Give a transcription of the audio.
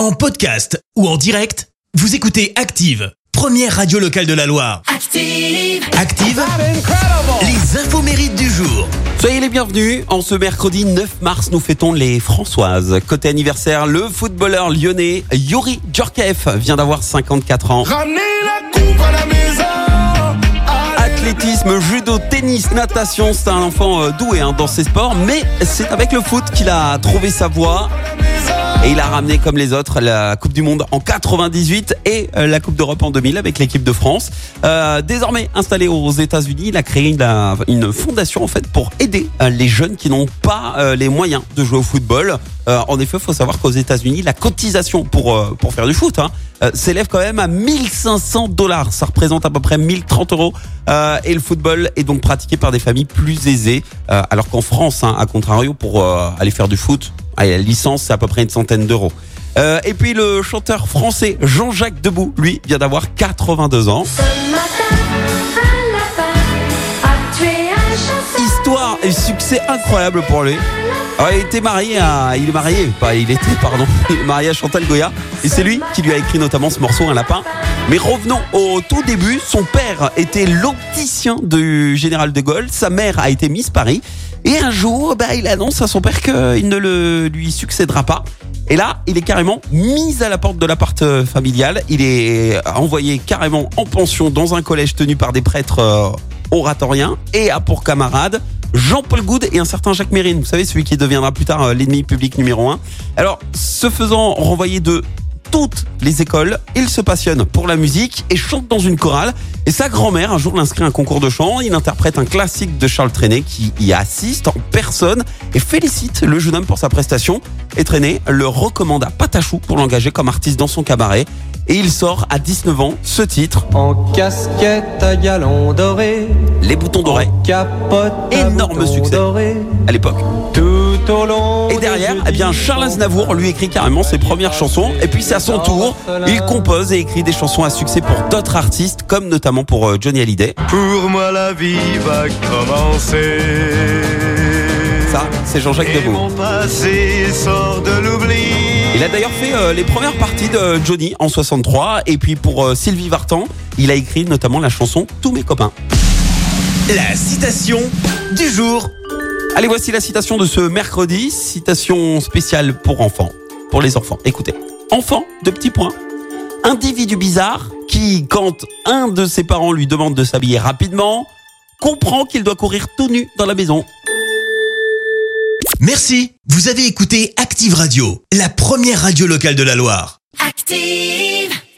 En podcast ou en direct, vous écoutez Active, première radio locale de la Loire. Active. Active, les infos mérites du jour. Soyez les bienvenus. En ce mercredi 9 mars, nous fêtons les Françoises. Côté anniversaire, le footballeur lyonnais Yuri Djorkaeff vient d'avoir 54 ans. Ramenez la coupe à la maison. Athlétisme, judo, tennis, natation, c'est un enfant euh, doué hein, dans ses sports, mais c'est avec le foot qu'il a trouvé sa voie. Et il a ramené comme les autres la Coupe du Monde en 98 et euh, la Coupe d'Europe en 2000 avec l'équipe de France. Euh, désormais installé aux États-Unis, il a créé une, une fondation en fait pour aider euh, les jeunes qui n'ont pas euh, les moyens de jouer au football. Euh, en effet, il faut savoir qu'aux États-Unis, la cotisation pour euh, pour faire du foot hein, euh, s'élève quand même à 1500 dollars. Ça représente à peu près 1030 euros. Euh, et le football est donc pratiqué par des familles plus aisées, euh, alors qu'en France, hein, à contrario, pour euh, aller faire du foot, allez, la licence c'est à peu près une centaine d'euros. Euh, et puis le chanteur français Jean-Jacques Debout, lui, vient d'avoir 82 ans. Histoire et succès incroyable pour lui. Alors, il était marié à, il est marié, pas il était, pardon, il est marié à Chantal Goya et c'est lui qui lui a écrit notamment ce morceau Un lapin. Mais revenons au tout début. Son père était l'opticien du général de Gaulle. Sa mère a été Miss Paris. Et un jour, bah, il annonce à son père qu'il ne le, lui succédera pas. Et là, il est carrément mis à la porte de l'appart euh, familial. Il est envoyé carrément en pension dans un collège tenu par des prêtres euh, oratoriens et a pour camarade Jean-Paul Goud et un certain Jacques Mérine. Vous savez, celui qui deviendra plus tard euh, l'ennemi public numéro un. Alors, se faisant renvoyer de toutes les écoles, il se passionne pour la musique et chante dans une chorale. Et sa grand-mère, un jour, l'inscrit à un concours de chant. Il interprète un classique de Charles Trenet qui y assiste en personne et félicite le jeune homme pour sa prestation. Et Trenet le recommande à Patachou pour l'engager comme artiste dans son cabaret. Et il sort à 19 ans ce titre, En casquette à galon doré, Les boutons dorés, Énorme succès. à l'époque. tout au long. Et derrière, eh bien, Charles Aznavour lui écrit carrément ses premières chansons. Et puis, c'est à son tour, il compose et écrit des chansons à succès pour d'autres artistes, comme notamment pour euh, Johnny Hallyday. Pour moi, la vie va commencer. Ça, c'est Jean-Jacques Debout. mon passé sort de l'oubli. Il a d'ailleurs fait euh, les premières parties de Johnny en 63. Et puis, pour euh, Sylvie Vartan, il a écrit notamment la chanson Tous mes copains. La citation du jour. Allez, voici la citation de ce mercredi. Citation spéciale pour enfants. Pour les enfants. Écoutez. Enfant, de petits points. Individu bizarre qui, quand un de ses parents lui demande de s'habiller rapidement, comprend qu'il doit courir tout nu dans la maison. Merci. Vous avez écouté Active Radio, la première radio locale de la Loire. Active.